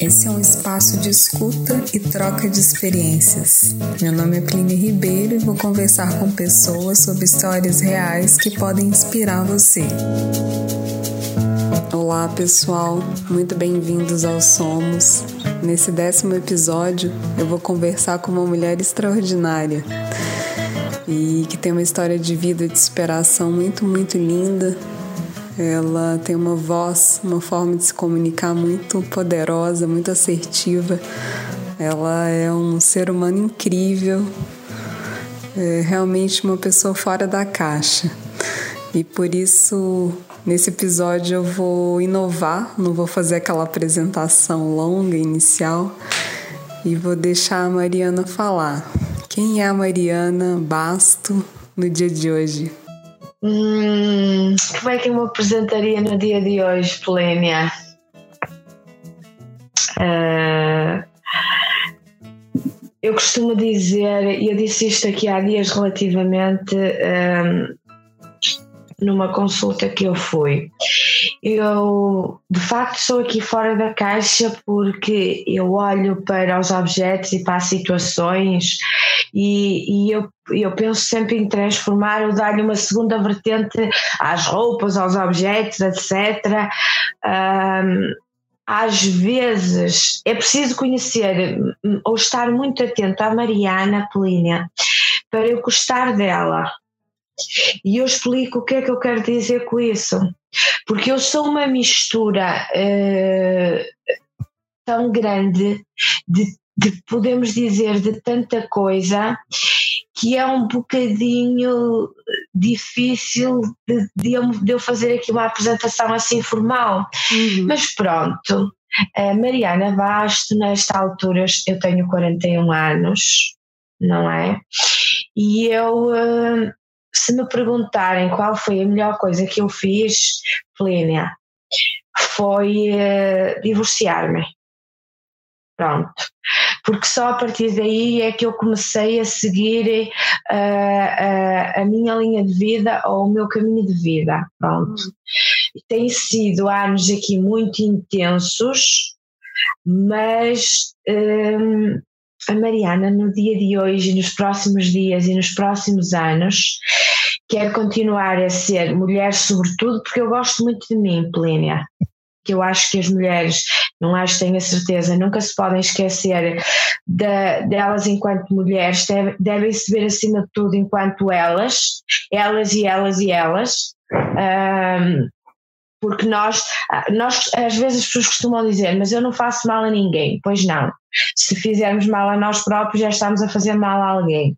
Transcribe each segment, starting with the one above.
Esse é um espaço de escuta e troca de experiências. Meu nome é Plínio Ribeiro e vou conversar com pessoas sobre histórias reais que podem inspirar você. Olá, pessoal, muito bem-vindos ao Somos. Nesse décimo episódio, eu vou conversar com uma mulher extraordinária e que tem uma história de vida de superação muito, muito linda ela tem uma voz, uma forma de se comunicar muito poderosa, muito assertiva. Ela é um ser humano incrível, é realmente uma pessoa fora da caixa. E por isso, nesse episódio, eu vou inovar, não vou fazer aquela apresentação longa inicial e vou deixar a Mariana falar. Quem é a Mariana Basto no dia de hoje? Hum, como é que eu me apresentaria no dia de hoje, Polênia? Uh, eu costumo dizer, e eu disse isto aqui há dias relativamente um, numa consulta que eu fui. Eu de facto estou aqui fora da caixa porque eu olho para os objetos e para as situações e, e eu, eu penso sempre em transformar ou dar-lhe uma segunda vertente às roupas, aos objetos, etc. Um, às vezes é preciso conhecer ou estar muito atento à Mariana Plínia para eu gostar dela. E eu explico o que é que eu quero dizer com isso. Porque eu sou uma mistura uh, tão grande de de, podemos dizer, de tanta coisa que é um bocadinho difícil de, de, eu, de eu, fazer aqui uma apresentação assim formal. Uhum. Mas pronto, a Mariana Basto, nesta altura, eu tenho 41 anos, não é? E eu, eh, se me perguntarem qual foi a melhor coisa que eu fiz, Plínia, foi uh, divorciar-me. Pronto. Porque só a partir daí é que eu comecei a seguir uh, uh, a minha linha de vida ou o meu caminho de vida. Pronto. Tem sido anos aqui muito intensos, mas um, a Mariana, no dia de hoje, nos próximos dias e nos próximos anos, quer continuar a ser mulher, sobretudo, porque eu gosto muito de mim, Plínia que eu acho que as mulheres, não acho, tenho a certeza, nunca se podem esquecer de, delas enquanto mulheres, deve, devem se ver acima de tudo enquanto elas, elas e elas e elas. Um, porque nós, nós, às vezes as pessoas costumam dizer, mas eu não faço mal a ninguém. Pois não. Se fizermos mal a nós próprios, já estamos a fazer mal a alguém.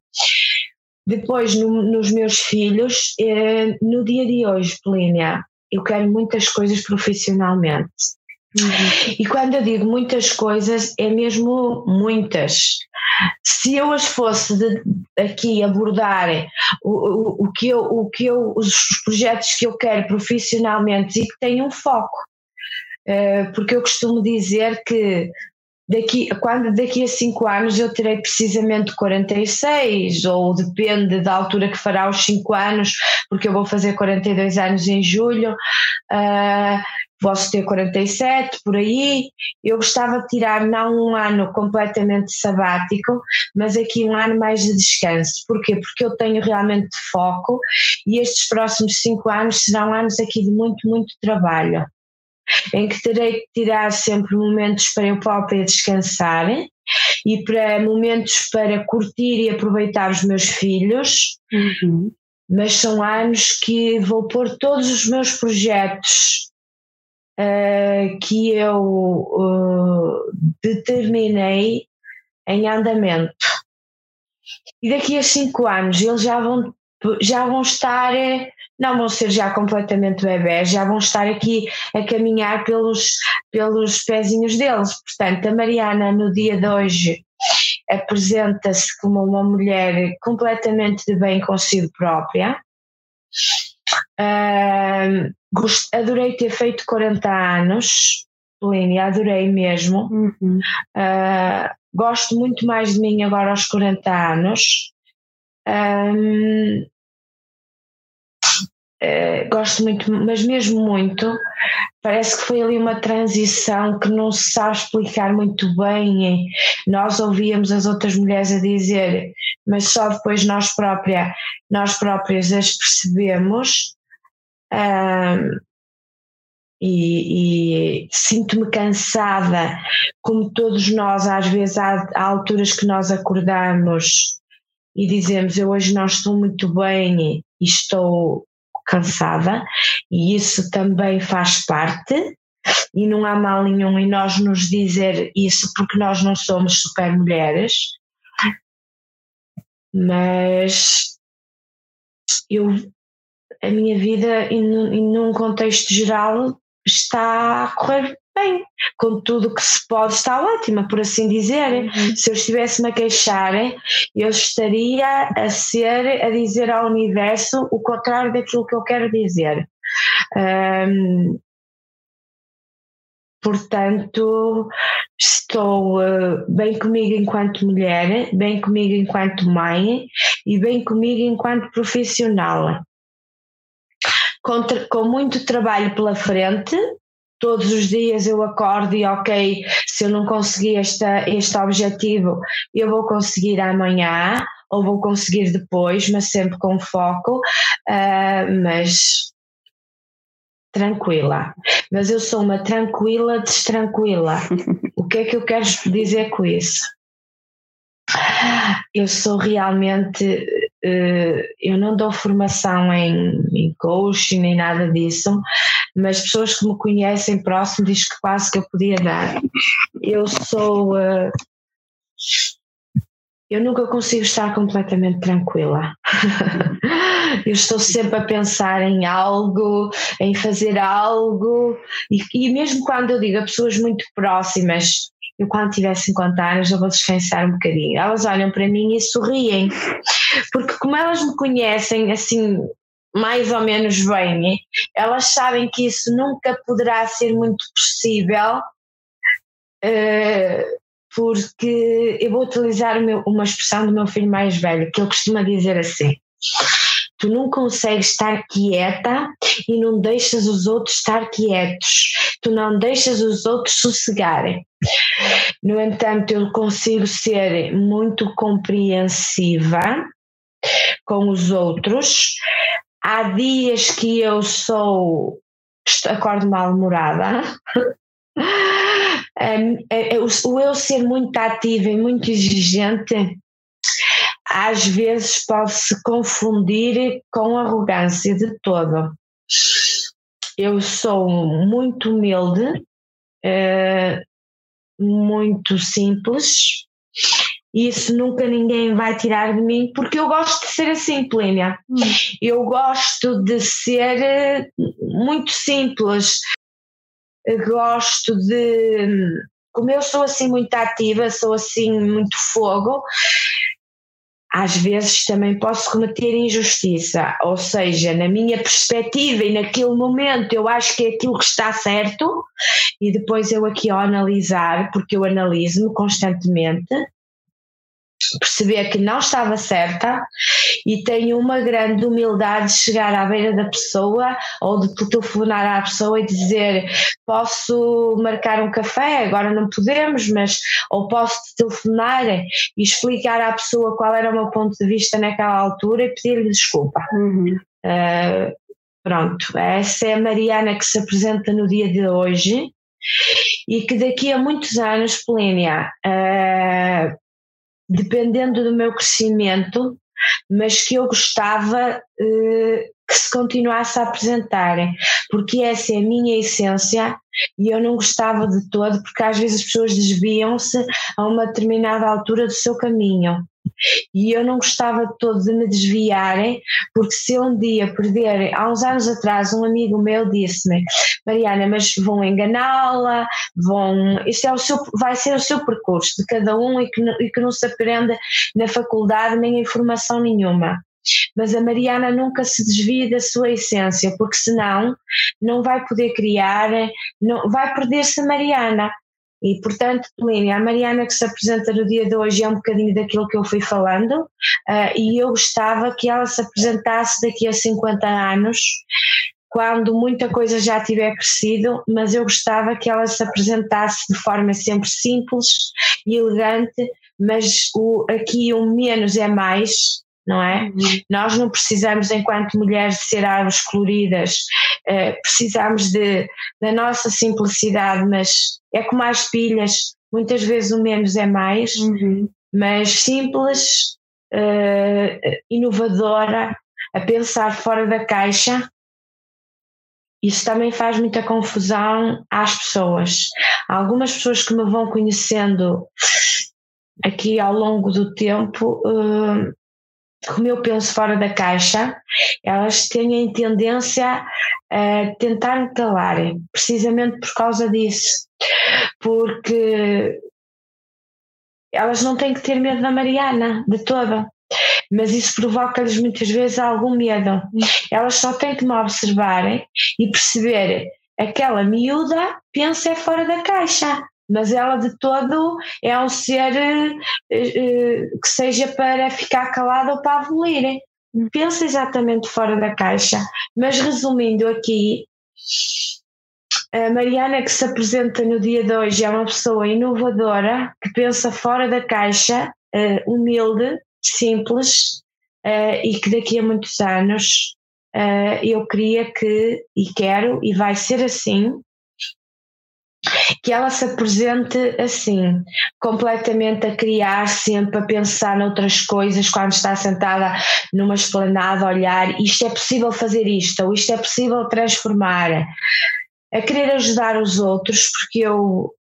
Depois, no, nos meus filhos, eh, no dia de hoje, Plínia, eu quero muitas coisas profissionalmente. Uhum. E quando eu digo muitas coisas, é mesmo muitas. Se eu as fosse de, aqui abordar o, o, o, que eu, o que eu, os projetos que eu quero profissionalmente e que tenham um foco, uh, porque eu costumo dizer que daqui, quando daqui a 5 anos eu terei precisamente 46, ou depende da altura que fará os 5 anos, porque eu vou fazer 42 anos em julho, uh, posso ter 47, por aí. Eu gostava de tirar não um ano completamente sabático, mas aqui um ano mais de descanso. Porquê? Porque eu tenho realmente foco e estes próximos 5 anos serão anos aqui de muito, muito trabalho em que terei que tirar sempre momentos para eu própria descansar e para momentos para curtir e aproveitar os meus filhos. Uhum. Mas são anos que vou pôr todos os meus projetos uh, que eu uh, determinei em andamento. E daqui a cinco anos eles já vão, já vão estar eh, não vão ser já completamente bebés, já vão estar aqui a caminhar pelos, pelos pezinhos deles. Portanto, a Mariana, no dia de hoje, apresenta-se como uma mulher completamente de bem consigo própria. Uh, gost, adorei ter feito 40 anos, Línia, adorei mesmo. Uhum. Uh, gosto muito mais de mim agora aos 40 anos. Um, uh, gosto muito, mas mesmo muito. Parece que foi ali uma transição que não se sabe explicar muito bem. Nós ouvíamos as outras mulheres a dizer, mas só depois nós, própria, nós próprias as percebemos. E, e sinto-me cansada, como todos nós, às vezes há, há, alturas que nós acordamos e dizemos eu hoje não estou muito bem e estou cansada, e isso também faz parte, e não há mal nenhum em nós nos dizer isso porque nós não somos super mulheres, mas eu a minha vida e num contexto geral está a correr bem, com tudo que se pode, está ótima, por assim dizer. Uhum. Se eu estivesse-me a queixar, eu estaria a ser, a dizer ao universo o contrário daquilo que eu quero dizer. Portanto, estou uh, bem comigo enquanto mulher, bem comigo enquanto mãe e bem comigo enquanto profissional com, com muito trabalho pela frente. Todos os dias eu acordo e, ok, se eu não conseguir esta, este objetivo, eu vou conseguir amanhã ou vou conseguir depois, mas sempre com foco. Uh, mas tranquila. Mas eu sou uma tranquila destranquila. o que é que eu quero dizer com isso? Eu sou realmente eu não dou formação em, em coaching nem nada disso, mas pessoas que me conhecem próximo dizem que quase que eu podia dar. Eu sou. Eh, eu nunca consigo estar completamente tranquila. eu estou sempre a pensar em algo, em fazer algo, e, e mesmo quando eu digo a pessoas muito próximas, eu quando tiver 50 anos eu vou descansar um bocadinho. Elas olham para mim e sorriem, porque como elas me conhecem assim mais ou menos bem, elas sabem que isso nunca poderá ser muito possível, uh, porque eu vou utilizar uma expressão do meu filho mais velho, que ele costuma dizer assim: Tu não consegues estar quieta e não deixas os outros estar quietos. Tu não deixas os outros sossegarem. No entanto, eu consigo ser muito compreensiva com os outros. Há dias que eu sou acordo mal-humorada. o eu ser muito ativa e muito exigente às vezes pode-se confundir com arrogância de todo. Eu sou muito humilde, uh, muito simples, e isso nunca ninguém vai tirar de mim, porque eu gosto de ser assim, Plínia. Hum. Eu gosto de ser eh, muito simples, gosto de. Como eu sou assim muito ativa, sou assim muito fogo, às vezes também posso cometer injustiça, ou seja, na minha perspectiva e naquele momento eu acho que é aquilo que está certo, e depois eu aqui ao analisar, porque eu analiso-me constantemente, perceber que não estava certa e tenho uma grande humildade de chegar à beira da pessoa ou de telefonar à pessoa e dizer posso marcar um café, agora não podemos, mas ou posso telefonar e explicar à pessoa qual era o meu ponto de vista naquela altura e pedir-lhe desculpa. Uhum. Uh, pronto, essa é a Mariana que se apresenta no dia de hoje e que daqui a muitos anos, Polínia, uh, dependendo do meu crescimento, mas que eu gostava eh, que se continuasse a apresentarem, porque essa é a minha essência e eu não gostava de todo, porque às vezes as pessoas desviam-se a uma determinada altura do seu caminho. E eu não gostava todo de me desviarem, porque se um dia perder, há uns anos atrás, um amigo meu disse-me: Mariana, mas vão enganá-la, vão. Isso é o seu, vai ser o seu percurso de cada um e que, e que não se aprenda na faculdade nem informação nenhuma mas a Mariana nunca se desvia da sua essência, porque senão não vai poder criar, não, vai perder-se Mariana. E, portanto, Línia, a Mariana que se apresenta no dia de hoje é um bocadinho daquilo que eu fui falando, uh, e eu gostava que ela se apresentasse daqui a 50 anos, quando muita coisa já tiver crescido, mas eu gostava que ela se apresentasse de forma sempre simples e elegante, mas o, aqui o menos é mais, não é? Uhum. Nós não precisamos, enquanto mulheres, de ser árvores coloridas, uh, precisamos de, da nossa simplicidade, mas é como as pilhas, muitas vezes o menos é mais, uhum. mas simples, uh, inovadora, a pensar fora da caixa. Isso também faz muita confusão às pessoas. Há algumas pessoas que me vão conhecendo aqui ao longo do tempo uh, como eu penso fora da caixa, elas têm tendência a tentar me calarem, precisamente por causa disso. Porque elas não têm que ter medo da Mariana, de toda. Mas isso provoca-lhes muitas vezes algum medo. Elas só têm que me observarem e perceberem aquela miúda pensa é fora da caixa mas ela de todo é um ser uh, uh, que seja para ficar calada ou para abolir. Pensa exatamente fora da caixa. Mas resumindo aqui, a Mariana que se apresenta no dia de hoje é uma pessoa inovadora, que pensa fora da caixa, uh, humilde, simples e que daqui a muitos anos eu queria que, e quero, e vai ser assim, que ela se apresente assim, completamente a criar, sempre a pensar noutras coisas quando está sentada numa esplanada, a olhar isto é possível fazer isto, ou isto é possível transformar, a querer ajudar os outros, porque eu,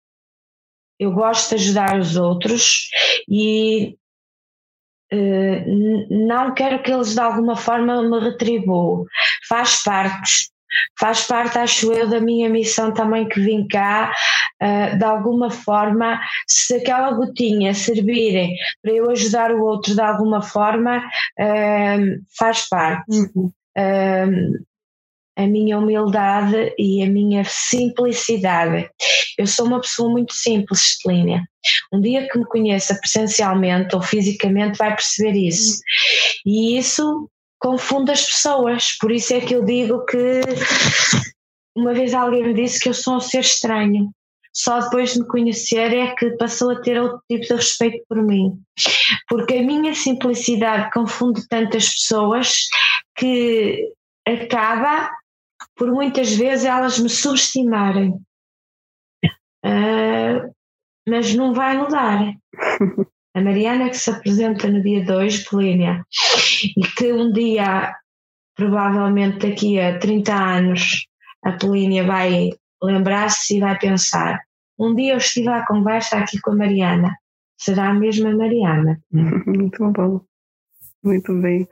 eu gosto de ajudar os outros e uh, não quero que eles de alguma forma me retribuam. Faz parte faz parte, acho eu, da minha missão também que vim cá, uh, de alguma forma, se aquela gotinha servir para eu ajudar o outro de alguma forma, uh, faz parte. Uhum. Uh, a minha humildade e a minha simplicidade. Eu sou uma pessoa muito simples, Celínia. Um dia que me conheça presencialmente ou fisicamente vai perceber isso. Uhum. E isso confunde as pessoas. Por isso é que eu digo que uma vez alguém me disse que eu sou um ser estranho. Só depois de me conhecer é que passou a ter outro tipo de respeito por mim. Porque a minha simplicidade confunde tantas pessoas que acaba por muitas vezes elas me subestimarem. Uh, mas não vai mudar. A Mariana que se apresenta no dia 2, Polínia, e que um dia, provavelmente daqui a 30 anos, a Polínia vai lembrar-se e vai pensar: um dia eu estive à conversa aqui com a Mariana, será a mesma Mariana? Muito bom. Muito bem.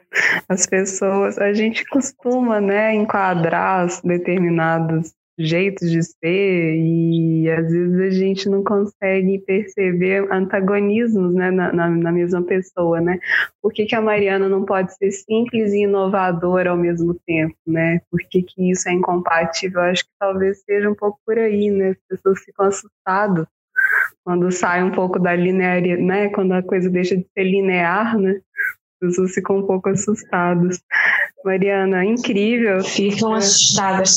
As pessoas, a gente costuma, né, enquadrar determinados jeitos de ser e às vezes a gente não consegue perceber antagonismos né, na, na, na, mesma pessoa, né? Por que, que a Mariana não pode ser simples e inovadora ao mesmo tempo, né? Por que, que isso é incompatível? Eu acho que talvez seja um pouco por aí, né? As pessoas ficam assustadas quando sai um pouco da linearidade, né? Quando a coisa deixa de ser linear, né? As pessoas ficam um pouco assustadas. Mariana, incrível. Ficam assustadas.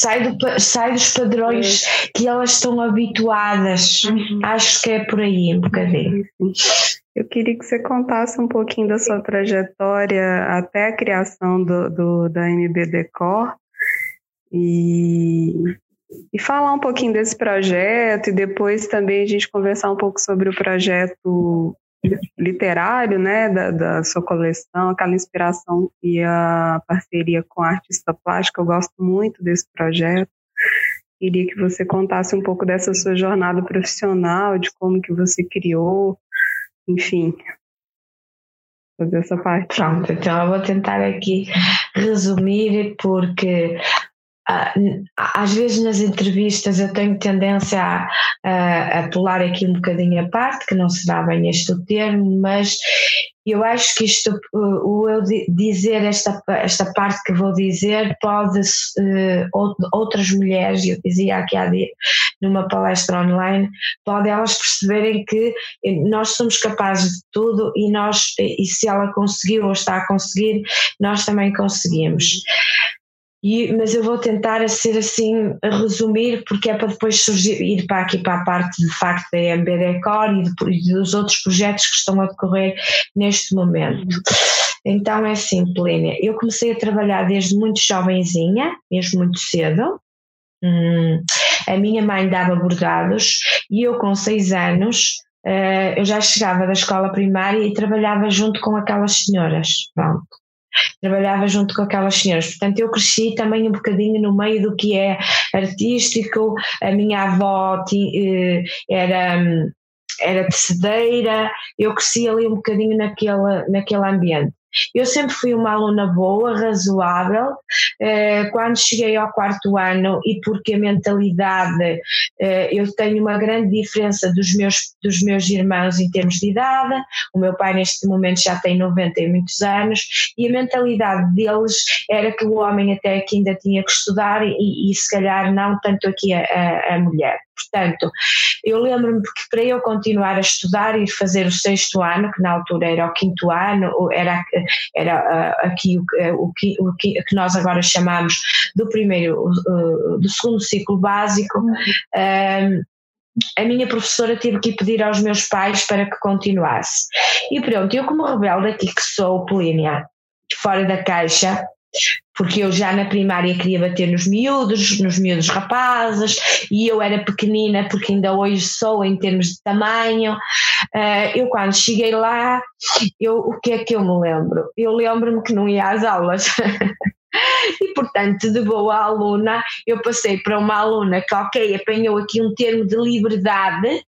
Sai, do, sai dos padrões é. que elas estão habituadas. Uhum. Acho que é por aí um bocadinho. Eu queria que você contasse um pouquinho da sua trajetória até a criação do, do da MB Decor e, e falar um pouquinho desse projeto e depois também a gente conversar um pouco sobre o projeto literário, né, da, da, sua coleção, aquela inspiração e a parceria com a artista plástica, eu gosto muito desse projeto. Queria que você contasse um pouco dessa sua jornada profissional, de como que você criou, enfim, fazer essa parte. Pronto, então eu vou tentar aqui resumir, porque às vezes nas entrevistas eu tenho tendência a, a, a, pular aqui um bocadinho a parte, que não será bem este o termo, mas eu acho que isto, o eu dizer esta, esta parte que vou dizer, pode uh, outras mulheres, eu dizia aqui há dia, numa palestra online, pode elas perceberem que nós somos capazes de tudo e nós, e se ela conseguiu ou está a conseguir, nós também conseguimos. E, mas eu vou tentar ser assim, resumir, porque é para depois surgir, ir para aqui para a parte de facto da MBD Core e, de, e dos outros projetos que estão a decorrer neste momento. Então é assim, Plínia, eu comecei a trabalhar desde muito jovenzinha, mesmo muito cedo. Hum, a minha mãe dava bordados e eu com seis anos uh, eu já chegava da escola primária e trabalhava junto com aquelas senhoras. Pronto trabalhava junto com aquelas senhoras. Portanto, eu cresci também um bocadinho no meio do que é artístico. A minha avó eh, era era tecedeira, eu cresci ali um bocadinho naquele, naquele ambiente. Eu sempre fui uma aluna boa, razoável. Eh, quando cheguei ao quarto ano, e porque a mentalidade, eh, eu tenho uma grande diferença dos meus, dos meus irmãos em termos de idade, o meu pai neste momento já tem 90 e muitos anos, e a mentalidade deles era que o homem até aqui ainda tinha que estudar e, e se calhar não tanto aqui a, a, a mulher. Portanto, eu lembro-me que para eu continuar a estudar e fazer o sexto ano, que na altura era o quinto ano, era, era ah, aqui o, o, o, que nós agora chamamos do primeiro, do segundo ciclo básico, um, a minha professora teve que pedir aos meus pais para que continuasse. E pronto, eu como rebelde aqui que sou, Polínia, fora da caixa, porque eu já na primária queria bater nos miúdos, nos miúdos rapazes, e eu era pequenina porque ainda hoje sou em termos de tamanho. Uh, eu quando cheguei lá, eu, o que é que eu me lembro? Eu lembro-me que não ia às aulas. E, portanto, de boa aluna, eu passei para uma aluna que, ok, apanhou aqui um termo de liberdade,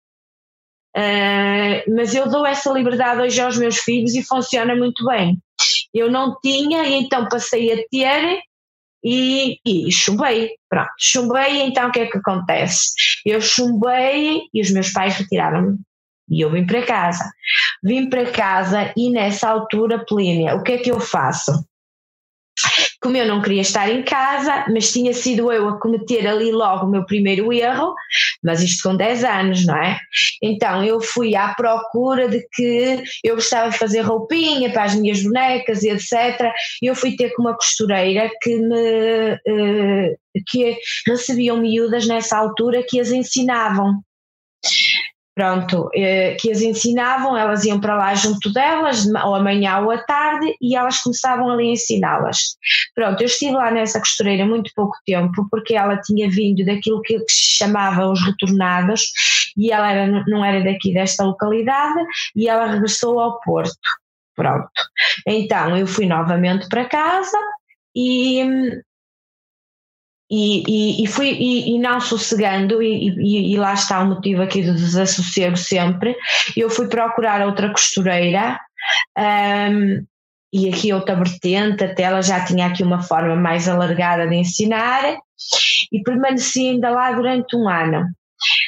uh, mas eu dou essa liberdade hoje aos meus filhos e funciona muito bem. Eu não tinha, e então passei a ter e, e chumbei. Pronto, chumbei, então o que é que acontece? Eu chumbei e os meus pais retiraram-me. E eu vim para casa. Vim para casa e nessa altura, Plínia, o que é que eu faço? Como eu não queria estar em casa, mas tinha sido eu a cometer ali logo o meu primeiro erro, mas isto com 10 anos, não é? Então eu fui à procura de que eu gostava de fazer roupinha para as minhas bonecas e etc. E eu fui ter com uma costureira que me. Uh, que recebiam miúdas nessa altura que as ensinavam pronto, eh, que as ensinavam, elas iam para lá junto delas, ou amanhã ou à tarde, e elas começavam ali a ensiná-las. Pronto, eu estive lá nessa costureira muito pouco tempo, porque ela tinha vindo daquilo que se chamava os retornados, e ela era, não era daqui desta localidade, e ela regressou ao Porto. Pronto. Então eu fui novamente para casa e e, e, e, fui e, e, não sossegando e, lá está o motivo aqui do desassossego sempre eu fui procurar outra costureira um, e aqui outra vertente até ela já tinha aqui uma forma mais alargada de ensinar e permaneci ainda lá durante um ano.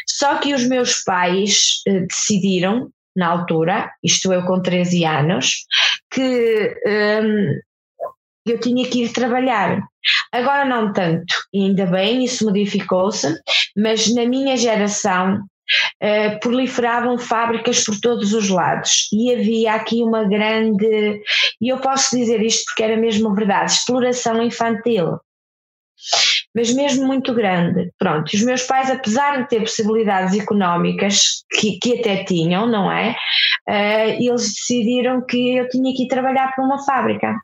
Só que os meus pais eh, decidiram na altura, isto eu com 13 anos, que um, eu tinha que ir trabalhar. Agora não tanto, ainda bem, isso modificou-se, mas na minha geração uh, proliferavam fábricas por todos os lados e havia aqui uma grande, e eu posso dizer isto porque era mesmo verdade, exploração infantil. Mas mesmo muito grande. Pronto, os meus pais, apesar de ter possibilidades económicas, que, que até tinham, não é? Uh, eles decidiram que eu tinha que ir trabalhar para uma fábrica.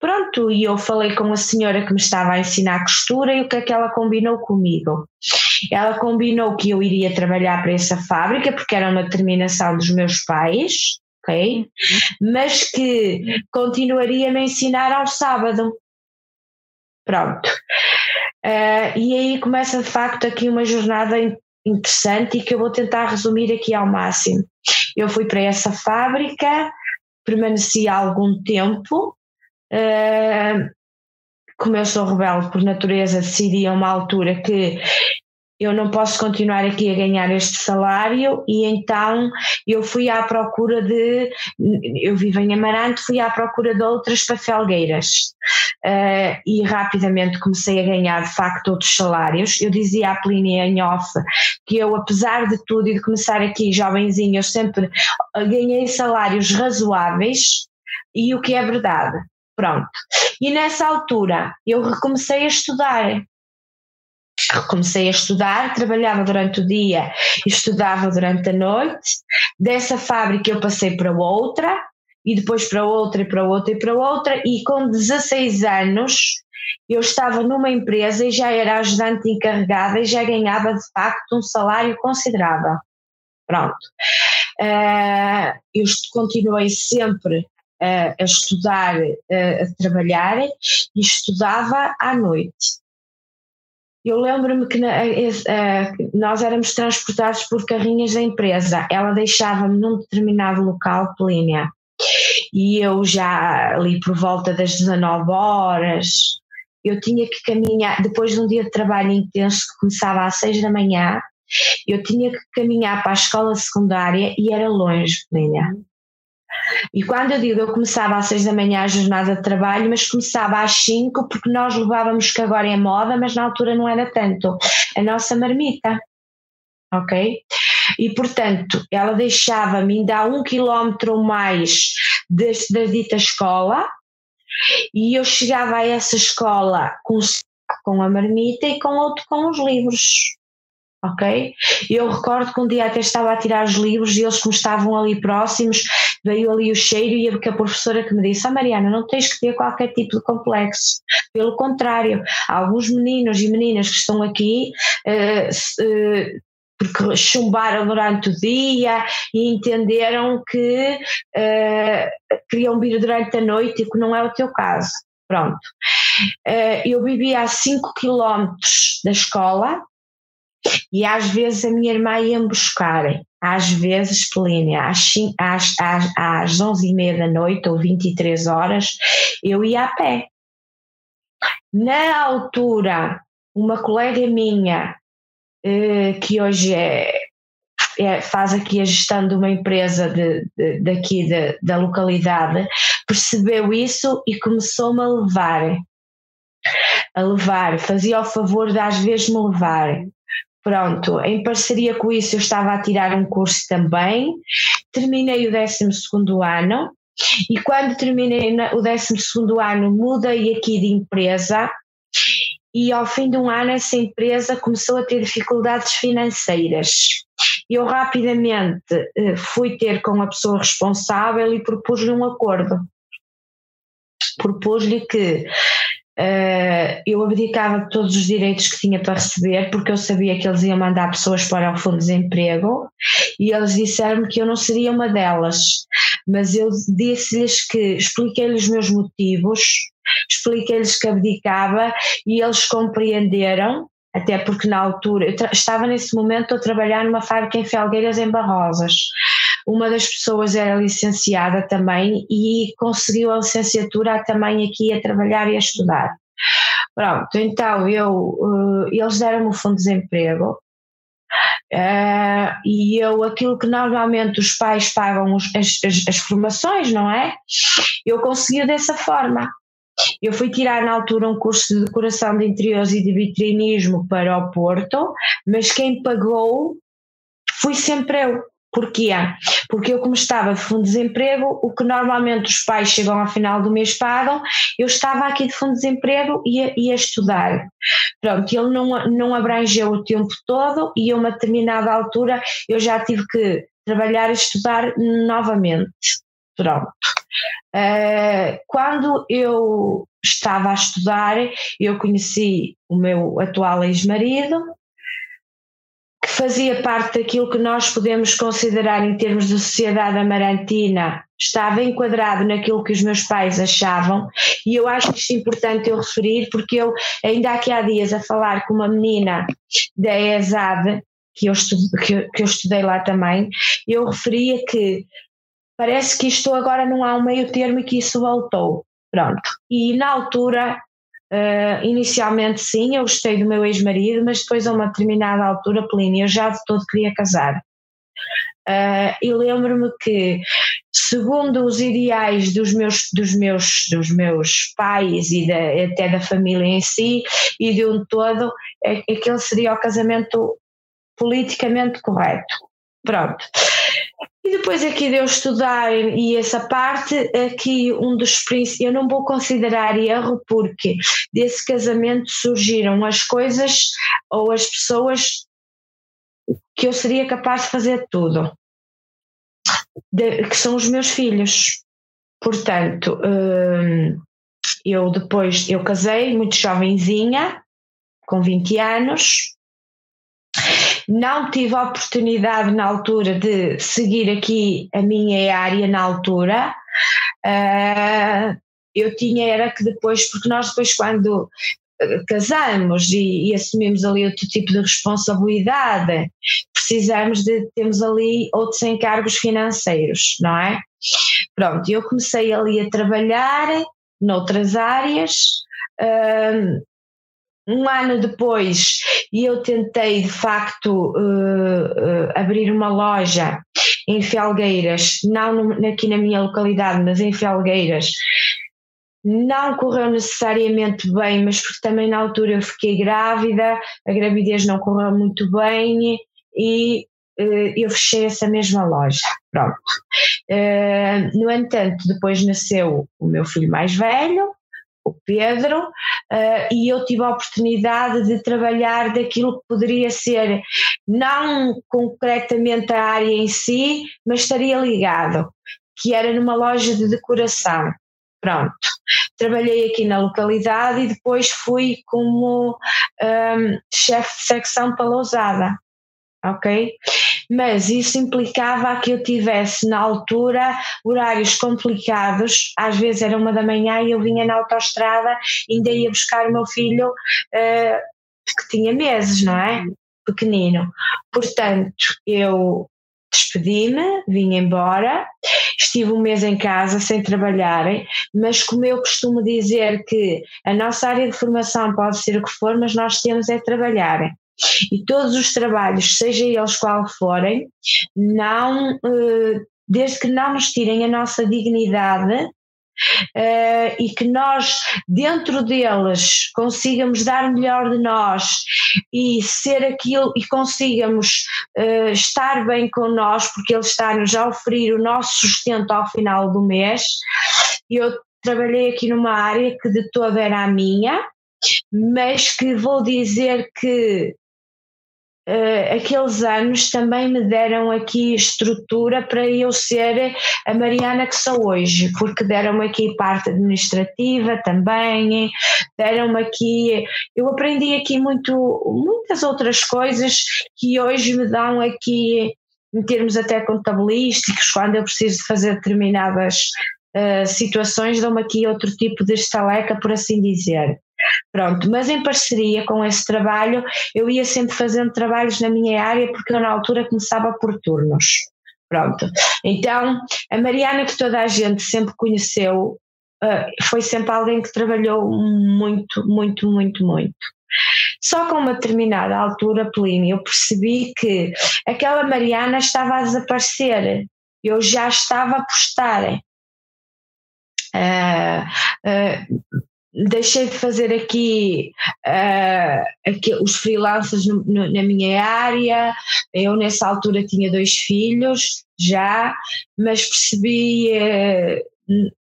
Pronto, e eu falei com a senhora que me estava a ensinar costura e o que é que ela combinou comigo? Ela combinou que eu iria trabalhar para essa fábrica, porque era uma determinação dos meus pais, ok? Mas que continuaria a me ensinar ao sábado. Pronto. Uh, e aí começa de facto aqui uma jornada interessante e que eu vou tentar resumir aqui ao máximo. Eu fui para essa fábrica, permaneci algum tempo, Uh, como eu sou rebelde por natureza, decidi a uma altura que eu não posso continuar aqui a ganhar este salário e então eu fui à procura de, eu vivo em Amarante, fui à procura de outras pafelgueiras uh, e rapidamente comecei a ganhar de facto outros salários. Eu dizia à Plínia em off que eu, apesar de tudo e de começar aqui jovenzinho, eu sempre ganhei salários razoáveis e o que é verdade. Pronto. E nessa altura eu recomecei a estudar comecei a estudar, trabalhava durante o dia e estudava durante a noite. Dessa fábrica eu passei para outra, e depois para outra, e para outra, e para outra, e com 16 anos eu estava numa empresa e já era ajudante encarregada e já ganhava de facto um salário considerável. Pronto. Uh, eu continuei sempre uh, a estudar, uh, a trabalhar e estudava à noite. Eu lembro-me que na, nós éramos transportados por carrinhas da empresa. Ela deixava-me num determinado local, Plínia, e eu já ali por volta das 19 horas, eu tinha que caminhar, depois de um dia de trabalho intenso que começava às 6 da manhã, eu tinha que caminhar para a escola secundária e era longe, Plínia. E quando eu digo eu começava às seis da manhã a jornada de trabalho, mas começava às cinco porque nós levávamos que agora é moda, mas na altura não era tanto, a nossa marmita. Ok? E portanto, ela deixava-me ainda um quilómetro ou mais deste, da dita escola, e eu chegava a essa escola com, com a marmita e com outro com os livros ok? Eu recordo que um dia até estava a tirar os livros e eles como estavam ali próximos, veio ali o cheiro e a professora que me disse, ah Mariana, não tens que ter qualquer tipo de complexo, pelo contrário, alguns meninos e meninas que estão aqui uh, uh, porque chumbaram durante o dia e entenderam que uh, queriam vir durante a noite e que não é o teu caso. Pronto. eu vivia a 5 quilómetros da escola, e às vezes a minha irmã ia-me buscar, às vezes, Pelínia, às, às, às, às 11 e meia da noite ou 23 horas, eu ia a pé. Na altura, uma colega minha, eh, que hoje é, é, faz aqui a gestão de uma empresa de, de, daqui de, da localidade, percebeu isso e começou-me a levar. A levar, fazia o favor de às vezes me levar. Pronto, em parceria com isso eu estava a tirar um curso também, terminei o 12 ano e quando terminei o 12 ano mudei aqui de empresa e ao fim de um ano essa empresa começou a ter dificuldades financeiras. Eu rapidamente eh, fui ter com a pessoa responsável e propus-lhe um acordo. Propus-lhe que Uh, eu abdicava de todos os direitos que tinha para receber, porque eu sabia que eles iam mandar pessoas para o fundo de desemprego e eles disseram-me que eu não seria uma delas. Mas eu disse-lhes que expliquei-lhes os meus motivos, expliquei-lhes que abdicava e eles compreenderam até porque na altura, estava nesse momento a trabalhar numa fábrica em Felgueiras, em Barrosas. Uma das pessoas era licenciada também e conseguiu a licenciatura também aqui a trabalhar e a estudar. Pronto, então eu, uh, eles deram-me o fundo de desemprego uh, e eu, aquilo que normalmente os pais pagam os, as, as, as formações, não é? Eu consegui dessa forma. Eu fui tirar na altura um curso de decoração de interiores e de vitrinismo para o Porto, mas quem pagou fui sempre eu. Porquê? Porque eu, como estava de fundo de desemprego, o que normalmente os pais chegam ao final do mês pagam, eu estava aqui de fundo de desemprego e a, e a estudar. Pronto, ele não, não abrangeu o tempo todo e a uma determinada altura eu já tive que trabalhar e estudar novamente. Pronto. Uh, quando eu estava a estudar, eu conheci o meu atual ex-marido, fazia parte daquilo que nós podemos considerar em termos de sociedade amarantina, estava enquadrado naquilo que os meus pais achavam, e eu acho isto importante eu referir, porque eu ainda aqui há dias a falar com uma menina da ESAD, que eu, que, que eu estudei lá também, eu referia que parece que isto agora não há um meio termo e que isso voltou. Pronto. E na altura Uh, inicialmente sim, eu gostei do meu ex-marido, mas depois a uma determinada altura, Plínio, eu já de todo queria casar. Uh, e lembro-me que, segundo os ideais dos meus, dos meus, dos meus pais e da, até da família em si e de um todo, é, aquele seria o casamento politicamente correto. Pronto. E depois aqui de eu estudar e essa parte, aqui um dos eu não vou considerar erro porque desse casamento surgiram as coisas ou as pessoas que eu seria capaz de fazer tudo, de, que são os meus filhos. Portanto, hum, eu depois, eu casei muito jovenzinha, com 20 anos, não tive a oportunidade na altura de seguir aqui a minha área na altura. Uh, eu tinha era que depois, porque nós depois quando casamos e, e, assumimos ali outro tipo de responsabilidade, precisamos de termos ali outros encargos financeiros, não é? Pronto, eu comecei ali a trabalhar noutras áreas. Um, um ano depois, eu tentei de facto uh, uh, abrir uma loja em Felgueiras, não no, aqui na minha localidade, mas em Felgueiras, não correu necessariamente bem, mas porque também na altura eu fiquei grávida, a gravidez não correu muito bem e uh, eu fechei essa mesma loja. Pronto. No entanto, depois nasceu o meu filho mais velho, o Pedro, uh, e eu tive a oportunidade de trabalhar daquilo que poderia ser, não concretamente a área em si, mas estaria ligado, que era numa loja de decoração. Pronto. Trabalhei aqui na localidade e depois fui como um, chefe de secção para Lousada. Ok? Mas isso implicava que eu tivesse na altura horários complicados, às vezes era uma da manhã e eu vinha na autoestrada e ainda ia buscar o meu filho uh, que tinha meses, não é? Pequenino. Portanto, eu despedi-me, vim embora, estive um mês em casa sem trabalhar, mas como eu costumo dizer que a nossa área de formação pode ser o que for, mas nós temos é trabalhar. E todos os trabalhos, seja eles qual forem, não, eh, desde que não nos tirem a nossa dignidade, Uh, e que nós, dentro deles, consigamos dar melhor de nós e ser aquilo e consigamos uh, estar bem com nós, porque Ele está-nos a oferir o nosso sustento ao final do mês. Eu trabalhei aqui numa área que de toda era a minha, mas que vou dizer que uh, aqueles anos também me deram aqui estrutura para eu ser a Mariana que sou hoje, porque deram-me aqui parte administrativa também, deram-me aqui, eu aprendi aqui muito, muitas outras coisas que hoje me dão aqui em termos até contabilísticos, quando eu preciso de fazer determinadas uh, situações, dão-me aqui outro tipo de estaleca, por assim dizer. Pronto, mas em parceria com esse trabalho, eu ia sempre fazendo trabalhos na minha área, porque eu na altura começava por turnos. Pronto, então a Mariana, que toda a gente sempre conheceu, eh, foi sempre alguém que trabalhou muito, muito, muito, muito. Só com uma determinada altura, Plínio, eu percebi que aquela Mariana estava a desaparecer. Eu já estava a postar. Uh, uh, deixei de fazer aqui, uh, aqui os freelancers no, no, na minha área. Eu, nessa altura, tinha dois filhos já, mas percebi. Uh,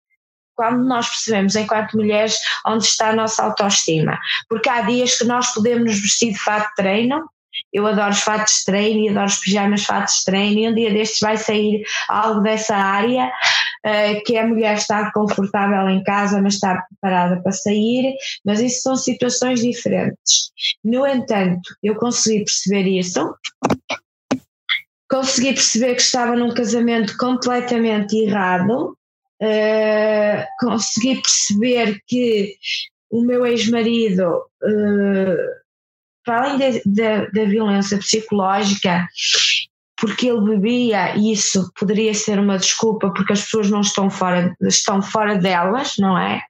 quando nós percebemos, enquanto mulheres, onde está a nossa autoestima. Porque há dias que nós podemos nos vestir de fato de treino, eu adoro os fatos de treino e adoro os pijamas fatos de treino, e um dia destes vai sair algo dessa área, que é a mulher estar confortável em casa, mas estar preparada para sair, mas isso são situações diferentes. No entanto, eu consegui perceber isso, consegui perceber que estava num casamento completamente errado, uh, consegui perceber que o meu ex-marido. Uh, para além da violência psicológica, porque ele bebia, e isso poderia ser uma desculpa porque as pessoas não estão fora, estão fora delas, não é?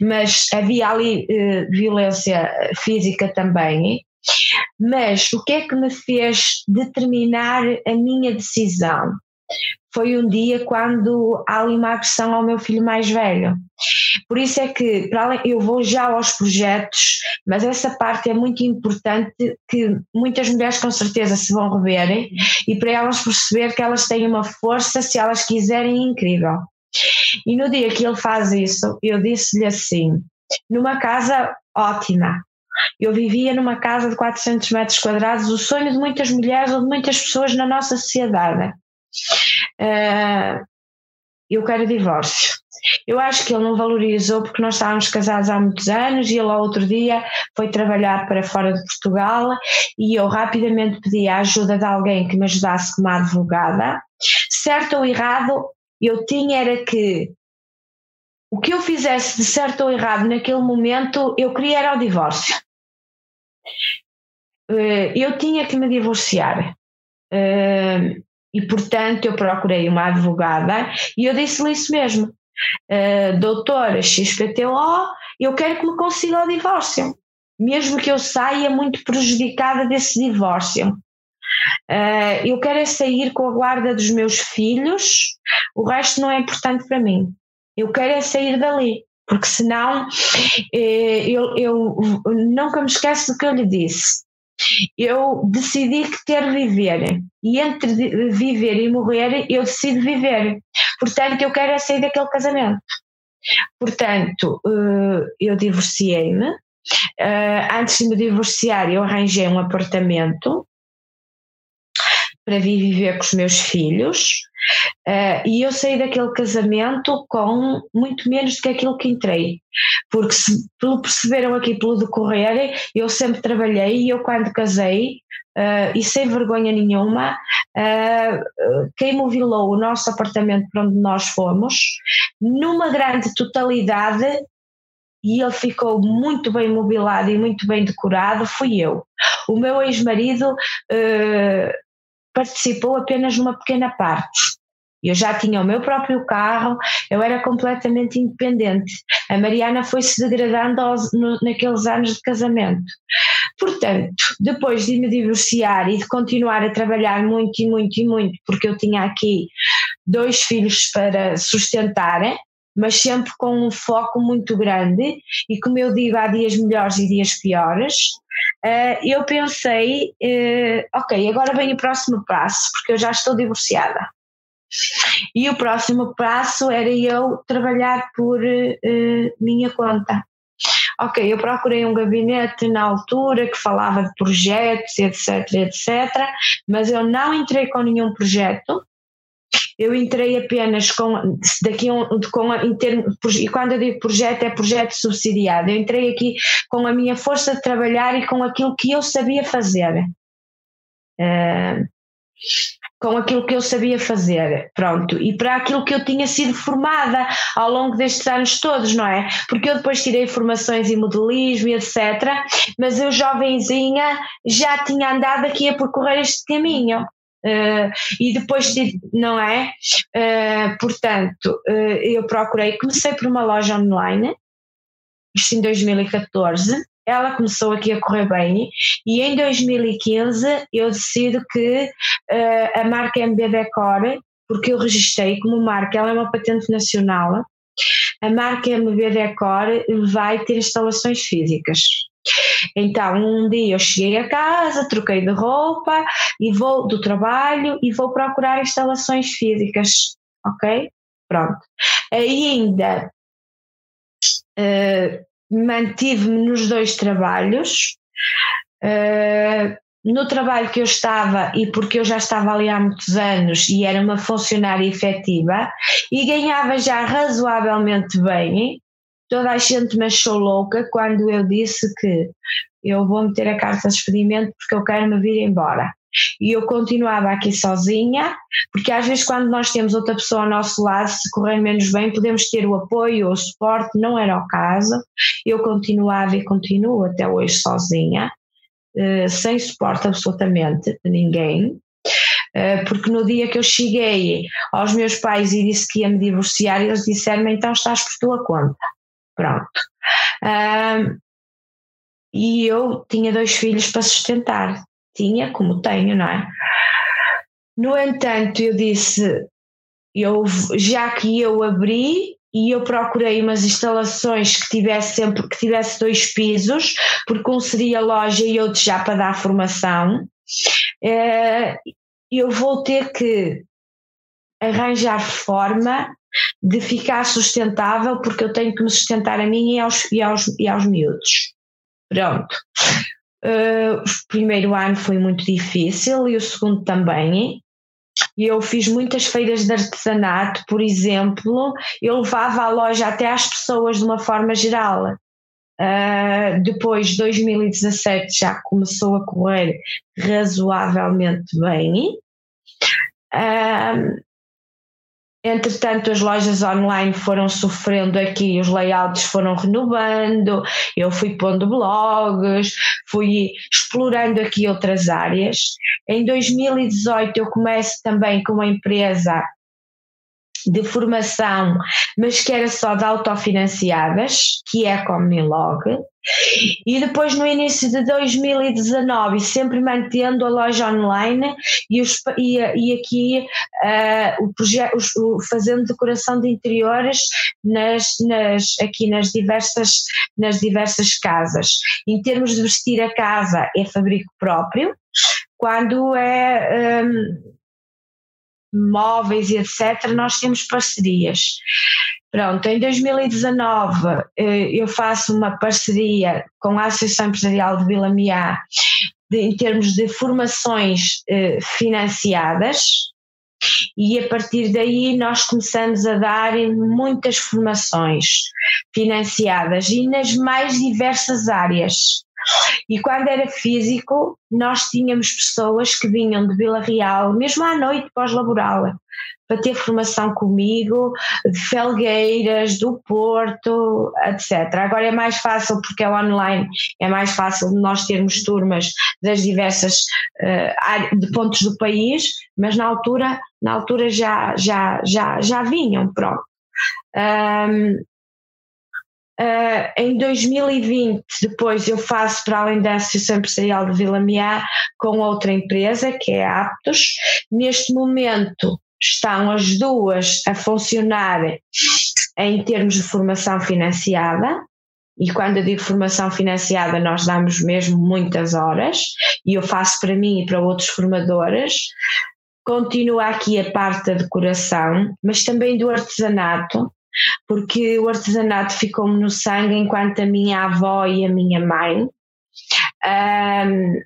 mas havia ali uh, violência física também. Mas o que é que me fez determinar a minha decisão? Foi um dia quando há ali uma agressão ao meu filho mais velho. Por isso é que para eu vou já aos projetos, mas essa parte é muito importante que muitas mulheres com certeza se vão reverem e para elas perceber que elas têm uma força, se elas quiserem, incrível. E no dia que ele faz isso, eu disse-lhe assim: numa casa ótima, eu vivia numa casa de 400 metros quadrados, o sonho de muitas mulheres ou de muitas pessoas na nossa sociedade. Uh, eu quero divórcio. Eu acho que ele não valorizou porque nós estávamos casados há muitos anos e ele ao outro dia foi trabalhar para fora de Portugal e eu rapidamente pedi a ajuda de alguém que me ajudasse como advogada. Certo ou errado, eu tinha era que o que eu fizesse de certo ou errado naquele momento, eu queria era o divórcio. Eh, eu tinha que me divorciar. E, portanto, eu procurei uma advogada e eu disse-lhe isso mesmo. Uh, doutora XPTO, eu quero que me consiga o divórcio, mesmo que eu saia muito prejudicada desse divórcio. Uh, eu quero é sair com a guarda dos meus filhos, o resto não é importante para mim. Eu quero é sair dali, porque senão eh, eu, eu nunca me esqueço do que eu lhe disse. Eu decidi que ter viver e entre viver e morrer eu decido viver. Portanto, eu quero é sair daquele casamento. Portanto, eh, eu divorciei-me. Eh, antes de me divorciar, eu arranjei um apartamento para vir viver com os meus filhos. Uh, e eu saí daquele casamento com muito menos do que aquilo que entrei, porque se pelo perceberam aqui pelo decorrer, eu sempre trabalhei e eu quando casei, uh, e sem vergonha nenhuma, uh, quem mobilou o nosso apartamento para onde nós fomos, numa grande totalidade, e ele ficou muito bem mobilado e muito bem decorado, fui eu. O meu ex-marido participou apenas numa pequena parte. Eu já tinha o meu próprio carro, eu era completamente independente. A Mariana foi se degradando aos, no, naqueles anos de casamento. Portanto, depois de me divorciar e de continuar a trabalhar muito e muito e muito, porque eu tinha aqui dois filhos para sustentar, mas sempre com um foco muito grande, e como eu digo, há dias melhores e dias piores, uh, eu pensei, uh, ok, agora vem o próximo passo, porque eu já estou divorciada. E o próximo passo era eu trabalhar por uh, minha conta. Ok, eu procurei um gabinete na altura que falava de projetos, etc, etc, mas eu não entrei com nenhum projeto, eu entrei apenas com daqui um, com em termos e quando eu digo projeto é projeto subsidiado. Eu entrei aqui com a minha força de trabalhar e com aquilo que eu sabia fazer. Uh, com aquilo que eu sabia fazer, pronto, e para aquilo que eu tinha sido formada ao longo destes anos todos, não é? Porque eu depois tirei formações em modelismo e etc, mas eu jovenzinha já tinha andado aqui a percorrer este caminho. Uh, e depois, não é? Uh, portanto, uh, eu procurei, comecei por uma loja online, isto em 2014, ela começou aqui a correr bem e em 2015 eu decido que a marca MB Decor, porque eu registrei como marca, ela é uma patente nacional, a marca MB Decor vai ter instalações físicas. Então, um dia eu cheguei a casa, troquei de roupa e vou do trabalho e vou procurar instalações físicas, ok? Pronto. Ainda uh, mantive-me nos dois trabalhos. Uh, no trabalho que eu estava, e porque eu já estava ali há muitos anos e era uma funcionária efetiva, e ganhava já razoavelmente bem, toda a gente me achou louca quando eu disse que eu vou meter a carta de despedimento porque eu quero me vir embora. E eu continuava aqui sozinha, porque às vezes quando nós temos outra pessoa ao nosso lado, se correr menos bem, podemos ter o apoio ou o suporte, não era o caso. Eu continuava e continuo até hoje sozinha, eh, sem suporte absolutamente de ninguém. Eh, porque no dia que eu cheguei aos meus pais e disse que ia me divorciar, eles disseram-me então estás por tua conta Pronto. Um, e eu tinha dois filhos para sustentar. Tinha, como tenho, não é? No entanto, eu disse, eu, já que eu abri e eu procurei umas instalações que tivesse sempre que tivesse dois pisos, porque um seria loja e outro já para dar formação. Eh, eu vou ter que arranjar forma de ficar sustentável, porque eu tenho que me sustentar a mim e aos, e aos, e aos miúdos. Pronto. Uh, o primeiro ano foi muito difícil e o segundo também. E eu fiz muitas feiras de artesanato, por exemplo, eu levava a loja até às pessoas de uma forma geral. Uh, depois, 2017 já começou a correr razoavelmente bem. Uh, Entretanto, as lojas online foram sofrendo aqui, os layouts foram renovando, eu fui pondo blogs, fui explorando aqui outras áreas. Em 2018, eu começo também com uma empresa de formação, mas que era só de autofinanciadas, que é a Comnilog. E depois, no início de 2019, sempre mantendo a loja online e, os, e, e aqui uh, o projeto, fazendo decoração de interiores nas, nas, aqui nas diversas, nas diversas casas. Em termos de vestir a casa, é fabrico próprio. Quando é. Um, móveis e etc., nós temos parcerias. Pronto, em 2019 eh, eu faço uma parceria com a Associação Empresarial de Vila Miá em termos de formações eh, financiadas e a partir daí nós começamos a dar muitas formações financiadas e nas mais diversas áreas. E quando era físico, nós tínhamos pessoas que vinham de Vila Real, mesmo à noite pós-laboral, para ter formação comigo, de Felgueiras, do Porto, etc. Agora é mais fácil porque é online, é mais fácil nós termos turmas das diversas uh, de pontos do país, mas na altura, na altura já, já, já, já vinham, pronto. Um, Uh, em 2020, depois eu faço, para além da Associação Empresarial de Vila Miá, com outra empresa, que é a Aptos. Neste momento estão as duas a funcionar em termos de formação financiada. E quando eu digo formação financiada, nós damos mesmo muitas horas, e eu faço para mim e para outros formadores. Continua aqui a parte da decoração, mas também do artesanato, porque o artesanato ficou-me no sangue enquanto a minha avó e a minha mãe. Um,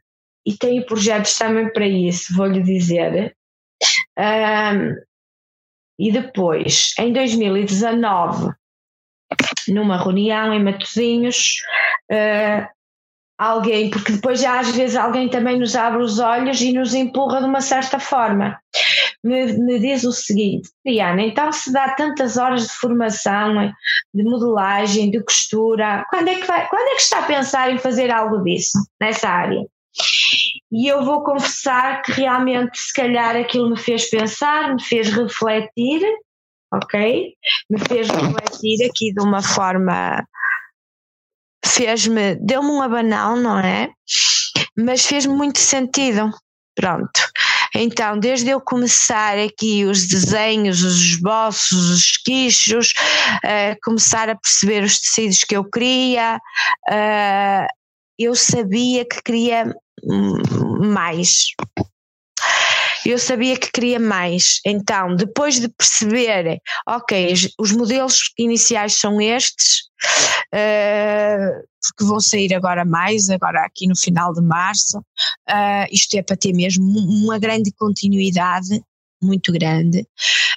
e tenho projetos também para isso, vou-lhe dizer. Um, e depois, em 2019, numa reunião em Matosinhos, uh, alguém, porque depois já às vezes alguém também nos abre os olhos e nos empurra de uma certa forma me, me diz o seguinte, Diana, então se dá tantas horas de formação, de modelagem, de costura, quando é que, vai, quando é que está a pensar em fazer algo disso, nessa área? E eu vou confessar que realmente, se calhar, aquilo me fez pensar, me fez refletir, ok? Me fez refletir aqui de uma forma. Fez-me, deu-me um abanão, não é? Mas fez-me muito sentido. Pronto. Então, desde eu começar aqui os desenhos, os esboços, os esquichos, uh, começar a perceber os tecidos que eu queria, uh, eu sabia que queria mais. Eu sabia que queria mais. Então, depois de perceber, ok, os modelos iniciais são estes, uh, que vão sair agora mais, agora aqui no final de março. Uh, isto é para ter mesmo uma grande continuidade, muito grande.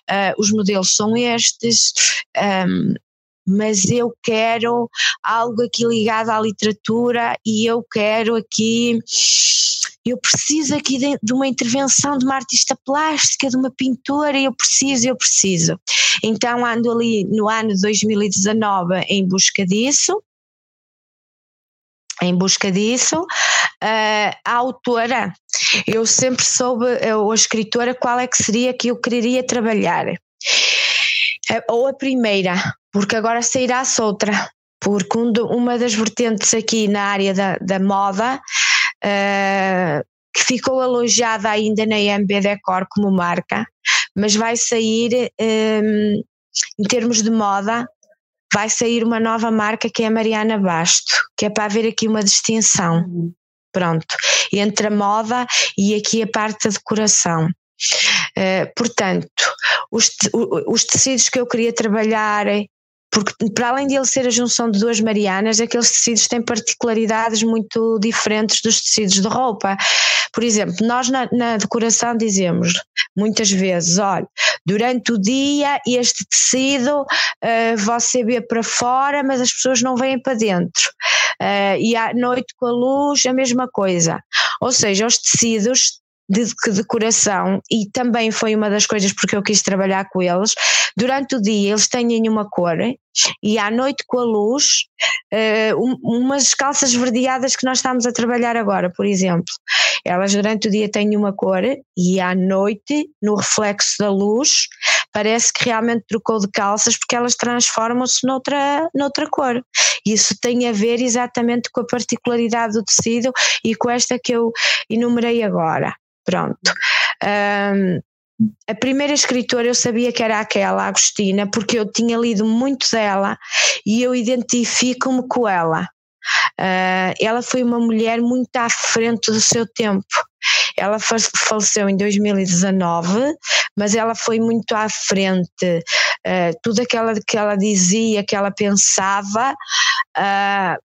Uh, os modelos são estes. Um, mas eu quero algo aqui ligado à literatura e eu quero aqui eu preciso aqui de, de, uma intervenção de uma artista plástica, de uma pintora, eu preciso, eu preciso. Então ando ali no ano 2019 em busca disso, em busca disso. Uh, a autora, eu sempre soube, ou a escritora, qual é que seria que eu queria trabalhar. Uh, ou a primeira, porque agora sairá-se outra. porque um uma das vertentes aqui na área da, da moda uh, que ficou alojada ainda na MB Decor como marca, mas vai sair um, em termos de moda, vai sair uma nova marca que é a Mariana Basto, que é para haver aqui uma distinção. Uhum. Pronto, entre a moda e aqui a parte da decoração. Uh, portanto, os, os tecidos que eu queria trabalhar porque para além de ele ser a junção de duas Marianas, aqueles tecidos têm particularidades muito diferentes dos tecidos de roupa. Por exemplo, nós na, na decoração dizemos muitas vezes: olha, durante o dia este tecido uh, você vê para fora, mas as pessoas não vêm para dentro. Uh, e à noite com a luz, a mesma coisa. Ou seja, os tecidos de decoração e também foi uma das coisas porque eu quis trabalhar com eles. Durante o dia eles têm uma cor e à noite com a luz, uh, umas calças verdeadas que nós estamos a trabalhar agora, por exemplo. Elas durante o dia têm uma cor e à noite, no reflexo da luz, parece que realmente trocou de calças porque elas transformam-se noutra, noutra cor. Isso tem a ver exatamente com a particularidade do tecido e com esta que eu enumerei agora. Pronto. Um, a primeira escritora eu sabia que era aquela, a Agostina, porque eu tinha lido muito dela e eu identifico-me com ela. Uh, ela foi uma mulher muito à frente do seu tempo. Ela faleceu em 2019, mas ela foi muito à frente. Uh, tudo aquilo que ela dizia, que ela pensava, uh,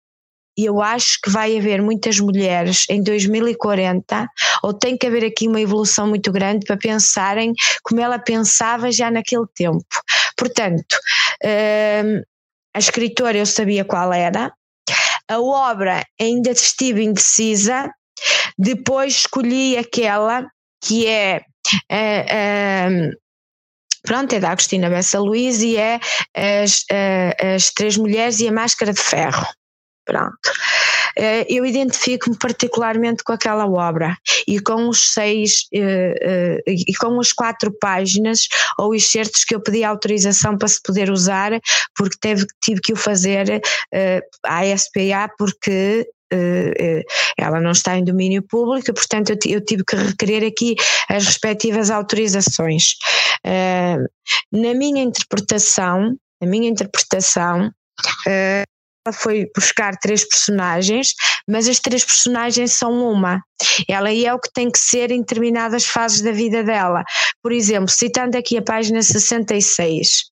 e eu acho que vai haver muitas mulheres em 2040, ou tem que haver aqui uma evolução muito grande para pensarem como ela pensava já naquele tempo. Portanto, hum, a escritora eu sabia qual era, a obra ainda estive indecisa, depois escolhi aquela que é. é, é pronto, é da Agostina Bessa Luiz e é as, eh, as Três Mulheres e a Máscara de Ferro. Pronto. Eh, eu identifico-me particularmente com aquela obra e com os seis eh, eh, e com as quatro páginas ou excertos que eu pedi autorização para se poder usar, porque teve, tive que o fazer à SPA porque ela não está em domínio público, portanto eu, tive que requerer aqui as respectivas autorizações. na minha interpretação, na minha interpretação, ela foi buscar três personagens, mas as três personagens são uma. Ela é o que tem que ser em determinadas fases da vida dela. Por exemplo, citando aqui a página 66.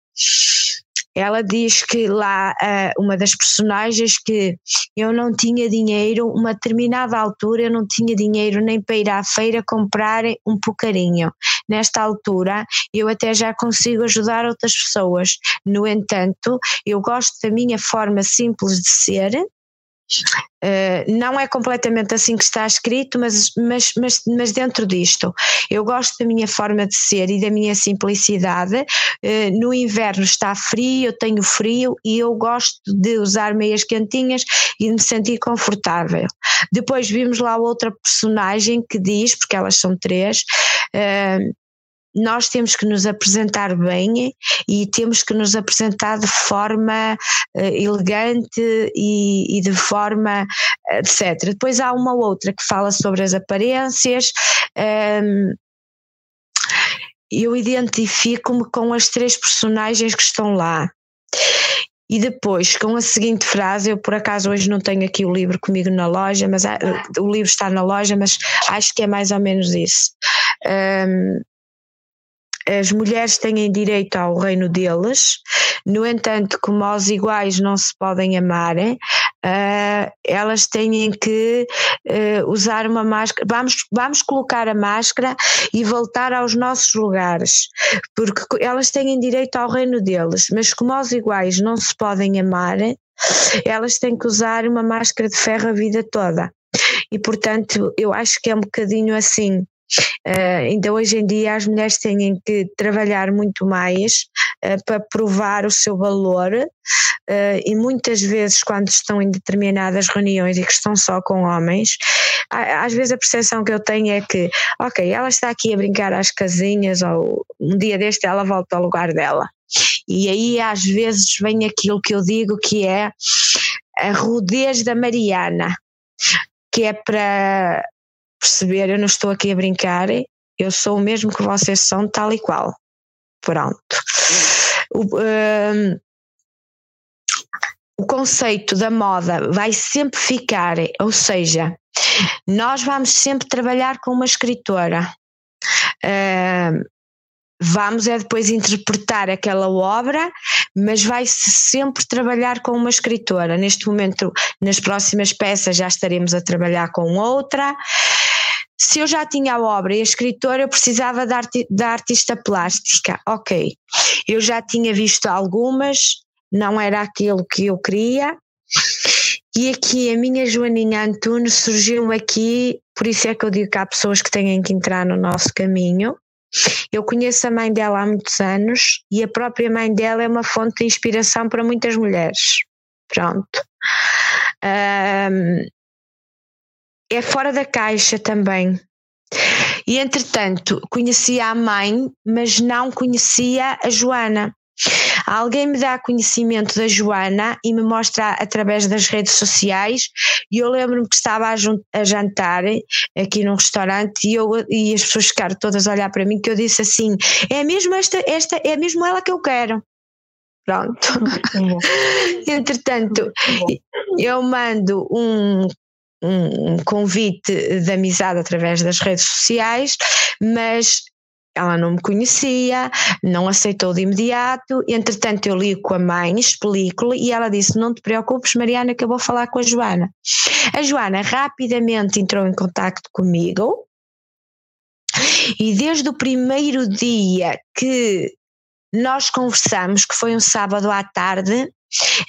Ela diz que lá uh, uma das personagens que eu não tinha dinheiro, uma determinada altura eu não tinha dinheiro nem para ir à feira comprar um pucarinho. Nesta altura eu até já consigo ajudar outras pessoas. No entanto, eu gosto da minha forma simples de ser, não é completamente assim que está escrito, mas, mas, mas, mas dentro disto, eu gosto da minha forma de ser e da minha simplicidade. Uh, no inverno está frio, eu tenho frio e eu gosto de usar meias quentinhas e me sentir confortável. Depois vimos lá outra personagem que diz, porque elas são três, uh, nós temos que nos apresentar bem e temos que nos apresentar de forma uh, elegante e, e, de forma uh, etc. Depois há uma outra que fala sobre as aparências. Um, eu identifico-me com as três personagens que estão lá. E depois, com a seguinte frase, eu por acaso hoje não tenho aqui o livro comigo na loja, mas o livro está na loja, mas acho que é mais ou menos isso. Um, as mulheres têm direito ao reino deles, no entanto, como aos iguais não se podem amar, uh, elas têm que uh, usar uma máscara. Vamos, vamos colocar a máscara e voltar aos nossos lugares, porque elas têm direito ao reino deles, mas como aos iguais não se podem amar, elas têm que usar uma máscara de ferro a vida toda. E portanto, eu acho que é um bocadinho assim. Uh, então, hoje em dia, as mulheres têm que trabalhar muito mais uh, para provar o seu valor, uh, e muitas vezes, quando estão em determinadas reuniões e que estão só com homens, às vezes a percepção que eu tenho é que, ok, ela está aqui a brincar às casinhas, ou um dia deste ela volta ao lugar dela. E aí às vezes vem aquilo que eu digo que é a rudez da Mariana, que é para perceber, eu não estou aqui a brincar, eu sou o mesmo que vocês são, tal e qual. Pronto. O, um, o conceito da moda vai sempre ficar, ou seja, nós vamos sempre trabalhar com uma escritora. Uh, vamos é depois interpretar aquela obra, mas vai-se sempre trabalhar com uma escritora. Neste momento, nas próximas peças, já estaremos a trabalhar com outra. Se eu já tinha a obra e a escritora, eu precisava da, arti da artista plástica. Ok, eu já tinha visto algumas, não era aquilo que eu queria. E aqui a minha Joaninha Antunes surgiu aqui, por isso é que eu digo que há pessoas que têm que entrar no nosso caminho. Eu conheço a mãe dela há muitos anos e a própria mãe dela é uma fonte de inspiração para muitas mulheres. Pronto. Um, é fora da caixa também. E entretanto, conhecia a mãe, mas não conhecia a Joana. Alguém me dá conhecimento da Joana e me mostra através das redes sociais. E eu lembro-me que estava a, a, jantar aqui num restaurante e, eu, e as pessoas ficaram todas a olhar para mim que eu disse assim: é mesmo esta, esta é mesmo ela que eu quero. Pronto. Entretanto, eu mando um um, convite de amizade através das redes sociais, mas ela não me conhecia, não aceitou de imediato. Entretanto, eu li com a mãe, explico-lhe e ela disse: Não te preocupes, Mariana, que eu vou falar com a Joana. A Joana rapidamente entrou em contato comigo e desde o primeiro dia que nós conversamos, que foi um sábado à tarde,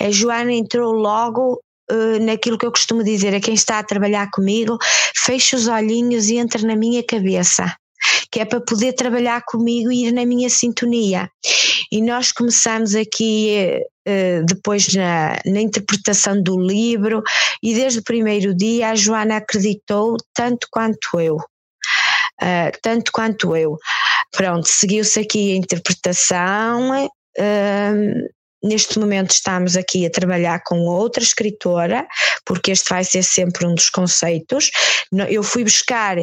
a Joana entrou logo naquilo que eu costumo dizer a quem está a trabalhar comigo: fecha os olhinhos e entra na minha cabeça que é para poder trabalhar comigo e ir na minha sintonia. E nós começamos aqui uh, depois na, na, interpretação do livro, e desde o primeiro dia a Joana acreditou tanto quanto eu. Tanto quanto eu. Pronto, seguiu-se aqui a interpretação. Uh, neste momento estamos aqui a trabalhar com outra escritora, porque este vai ser sempre um dos conceitos. Eu fui buscar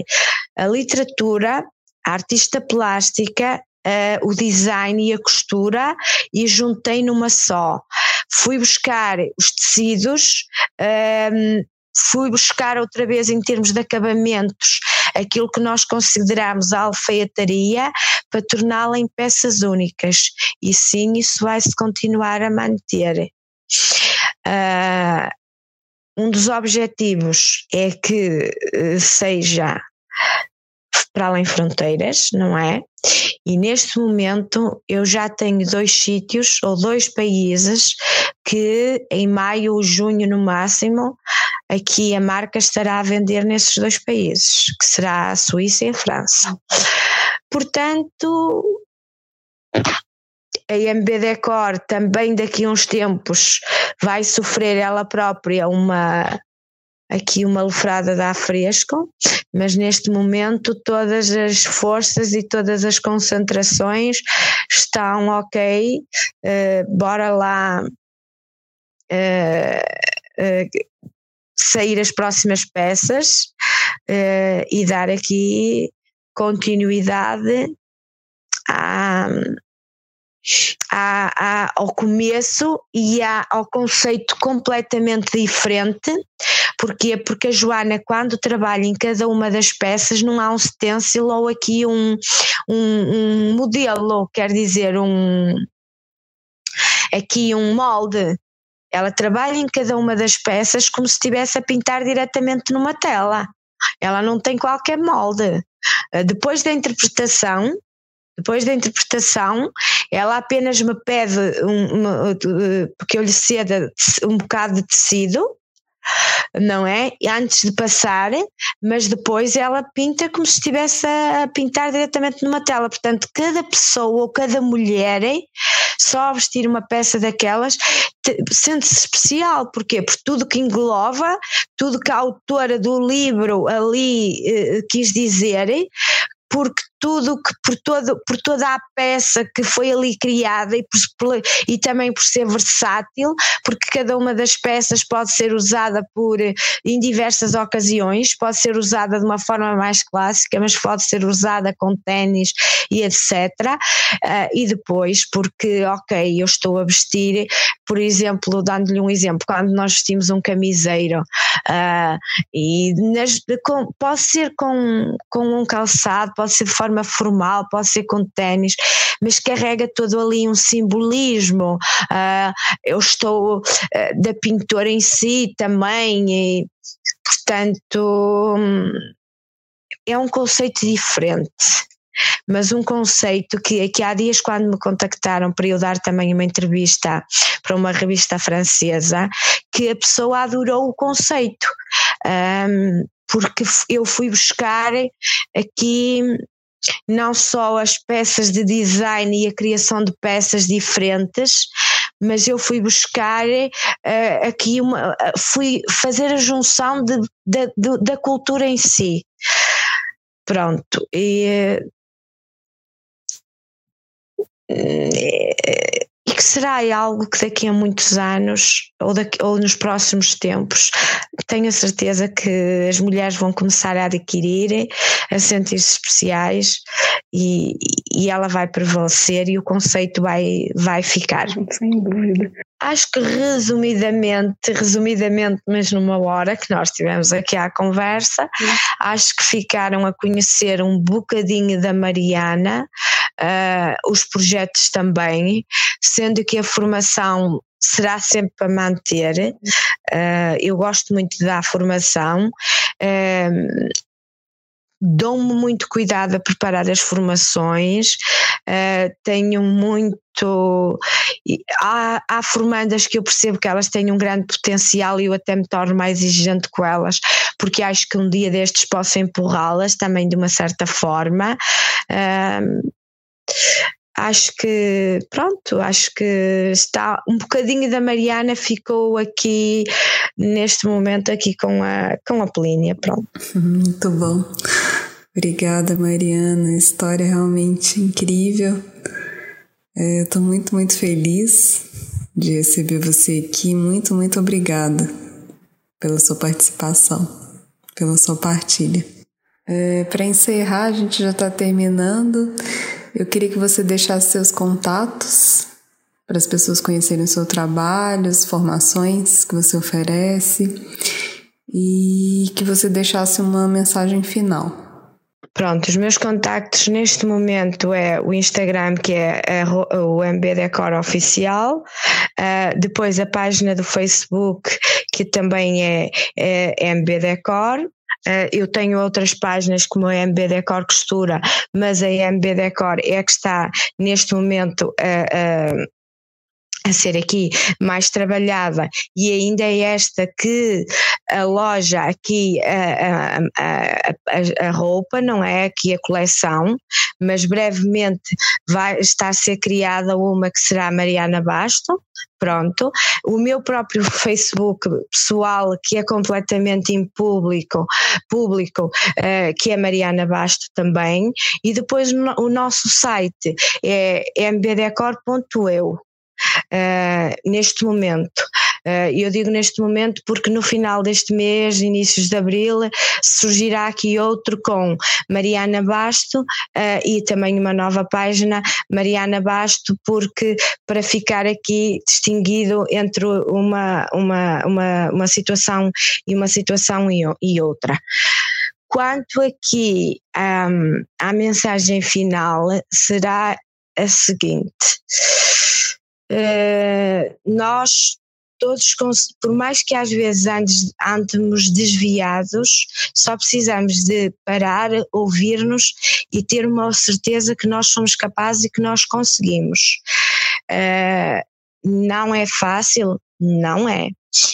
a literatura, a artista plástica, Uh, o design e a costura e juntei numa só. Fui buscar os tecidos, ehm, fui buscar outra vez em termos de acabamentos aquilo que nós consideramos alfaiataria para torná-la em peças únicas e sim isso vai se continuar a manter. Uh, um dos objetivos é que uh, seja para além fronteiras, não é? E neste momento eu já tenho dois sítios ou dois países que em maio ou junho no máximo aqui a marca estará a vender nesses dois países, que será a Suíça e a França. Portanto, a MB Decor também daqui a uns tempos vai sofrer ela própria uma aqui uma lufrada de ar fresco, mas neste momento todas as forças e todas as concentrações estão ok, uh, bora lá uh, uh, sair as próximas peças e dar aqui continuidade à, ao começo e ao conceito completamente diferente. Porquê? Porque a Joana, quando trabalha em cada uma das peças, não há um stencil ou aqui um, um, um modelo, quer dizer, um aqui um molde. Ela trabalha em cada uma das peças como se estivesse a pintar diretamente numa tela. Ela não tem qualquer molde. Depois da interpretação, depois da interpretação, ela apenas me pede, um, porque eu lhe ceda um bocado de tecido, não é? Antes de passar, mas depois ela pinta como se estivesse a pintar diretamente numa tela. Portanto, cada pessoa ou cada mulher, só vestir uma peça daquelas, sente-se especial. Porquê? Por tudo que engloba, tudo que a autora do livro ali eh, quis dizer, porque tudo que por, todo, por toda a peça que foi ali criada e, por, e também por ser versátil, porque cada uma das peças pode ser usada por em diversas ocasiões, pode ser usada de uma forma mais clássica, mas pode ser usada com ténis e etc. Uh, e depois, porque, ok, eu estou a vestir, por exemplo, dando-lhe um exemplo, quando nós vestimos um camiseiro, uh, e nas, com, pode ser com, com um calçado, pode ser de forma formal, pode ser com ténis, mas carrega todo ali um simbolismo. Uh, eu estou uh, da pintora em si também, e portanto é um conceito diferente mas um conceito que, que há dias quando me contactaram para eu dar também uma entrevista para uma revista francesa, que a pessoa adorou o conceito, um, porque eu fui buscar aqui não só as peças de design e a criação de peças diferentes, mas eu fui buscar uh, aqui uma, fui fazer a junção de, de, de, da cultura em si. Pronto, e eh, será algo que daqui a muitos anos ou, daqui, ou nos próximos tempos tenho a certeza que as mulheres vão começar a adquirir, a sentir-se especiais e, e ela vai prevalecer e o conceito vai, vai ficar. Sem dúvida. Acho que resumidamente, resumidamente, mas numa hora que nós tivemos aqui à conversa, acho que ficaram a conhecer um bocadinho da Mariana, uh, os projetos também, sendo que a formação será sempre para manter. Uh, eu gosto muito da formação. Uh, Dou-me muito cuidado a preparar as formações, uh, tenho muito. Há, há formandas que eu percebo que elas têm um grande potencial e eu até me torno mais exigente com elas, porque acho que um dia destes posso empurrá-las também de uma certa forma. Uh, acho que pronto, acho que está um bocadinho da Mariana ficou aqui neste momento aqui com a com a Plínia, pronto. Muito bom. Obrigada, Mariana. História realmente incrível. É, estou muito, muito feliz de receber você aqui. Muito, muito obrigada pela sua participação, pela sua partilha. É, Para encerrar, a gente já está terminando. Eu queria que você deixasse seus contatos para as pessoas conhecerem o seu trabalho, as formações que você oferece e que você deixasse uma mensagem final. Pronto, os meus contactos neste momento é o Instagram, que é o MB Decor Oficial, uh, depois a página do Facebook, que também é, é MB Decor, Uh, eu tenho outras páginas como a MB Decor Costura, mas a MB Decor é que está neste momento a. A ser aqui mais trabalhada e ainda é esta que aloja aqui a, a, a, a, roupa, não é aqui a coleção, mas brevemente vai estar a ser criada uma que será a Mariana Basto, pronto. O meu próprio Facebook pessoal, que é completamente em público, público uh, que é Mariana Basto também, e depois o nosso site é mbdecor.eu. Uh, neste momento. Uh, eu digo neste momento porque no final deste mês, inícios de abril, surgirá aqui outro com Mariana Basto uh, e também uma nova página, Mariana Basto, porque para ficar aqui distinguido entre uma, uma, uma, uma situação e uma situação e, e outra. Quanto aqui um, à mensagem final, será a seguinte. Uh, nós todos, por mais que às vezes antes andemos desviados, só precisamos de parar, ouvir-nos e ter uma certeza que nós somos capazes e que nós conseguimos. Uh, não é fácil? Não é.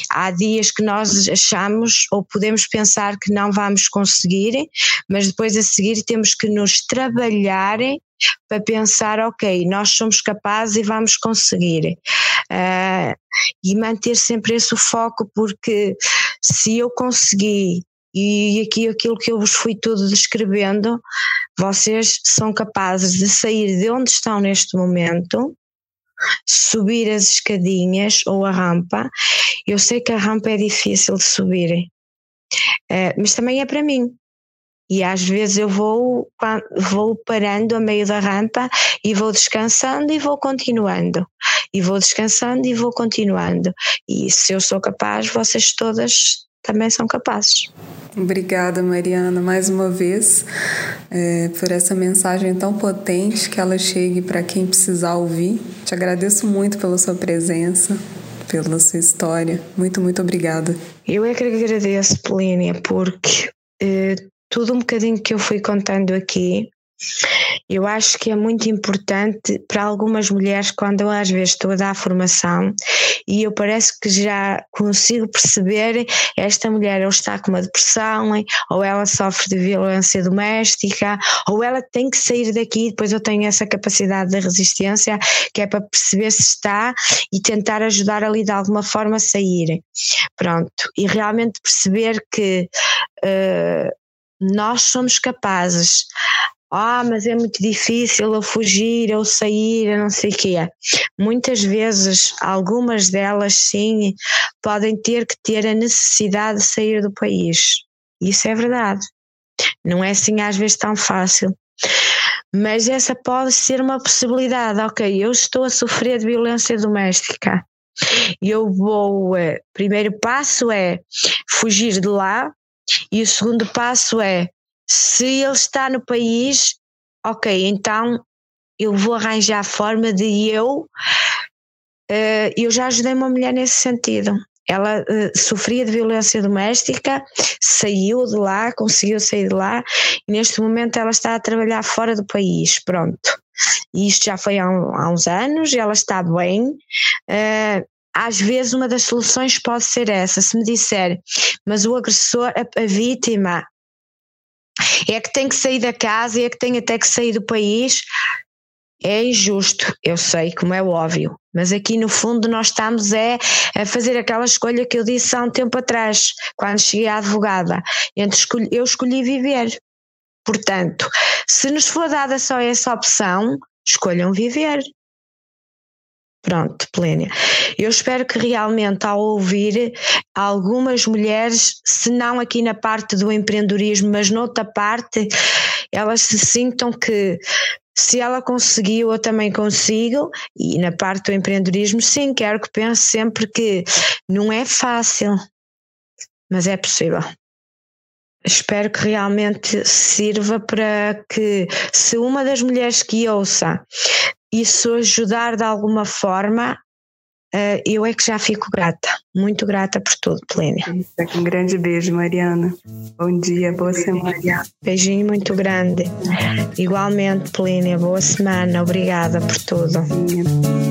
Há dias que nós achamos ou podemos pensar que não vamos conseguir, mas depois a seguir temos que nos trabalhar para pensar, ok, nós somos capazes e vamos conseguir. Uh, e manter sempre esse foco, porque se eu conseguir E aqui aquilo que eu vos fui tudo descrevendo, vocês são capazes de sair de onde estão neste momento, subir as escadinhas ou a rampa. Eu sei que a rampa é difícil de subir, eh, mas também é para mim. E às vezes eu vou, vou parando a meio da rampa e vou descansando e vou continuando. E vou descansando e vou continuando. E se eu sou capaz, vocês todas também são capazes. Obrigada, Mariana, mais uma vez, é, por essa mensagem tão potente que ela chegue para quem precisar ouvir. Te agradeço muito pela sua presença, pela sua história. Muito, muito obrigada. Eu é que agradeço, Polínia, porque eh, tudo um bocadinho que eu fui contando aqui, eu acho que é muito importante para algumas mulheres quando eu às vezes estou a dar formação e eu parece que já consigo perceber esta mulher ou está com uma depressão ou ela sofre de violência doméstica ou ela tem que sair daqui depois eu tenho essa capacidade de resistência que é para perceber se está e tentar ajudar ali de alguma forma a sair pronto e realmente perceber que uh, nós somos capazes. Ah, mas é muito difícil eu fugir, eu sair, eu não sei o quê. Muitas vezes, algumas delas sim, podem ter que ter a necessidade de sair do país. Isso é verdade. Não é assim às vezes tão fácil. Mas essa pode ser uma possibilidade. Ok, eu estou a sofrer de violência doméstica. Eu vou. Eh, primeiro passo é fugir de lá, e o segundo passo é: se ele está no país, ok, então eu vou arranjar a forma de eu. Uh, eu já ajudei uma mulher nesse sentido. Ela uh, sofria de violência doméstica, saiu de lá, conseguiu sair de lá e neste momento ela está a trabalhar fora do país. Pronto. E isto já foi há, um, há uns anos, ela está bem. Uh, às vezes uma das soluções pode ser essa. Se me disser, mas o agressor, a, a vítima, é que tem que sair da casa e é que tem até que sair do país, é injusto, eu sei, como é óbvio, mas aqui no fundo nós estamos é a fazer aquela escolha que eu disse há um tempo atrás, quando cheguei à advogada, entre escolhi, eu escolhi viver. Portanto, se nos for dada só essa opção, escolham viver. Pronto, Plénia. Eu espero que realmente ao ouvir algumas mulheres, se não aqui na parte do empreendedorismo, mas noutra parte, elas se sintam que se ela conseguiu, eu também consigo, e na parte do empreendedorismo, sim, quero que pense sempre que não é fácil, mas é possível. Espero que realmente sirva para que, se uma das mulheres que ouça isso ajudar de alguma forma, uh, eu é que já fico grata, muito grata por tudo, Plênia. Um grande beijo, Mariana. Bom dia, boa semana. Beijinho muito grande. Igualmente, Plênia, boa semana, obrigada por tudo.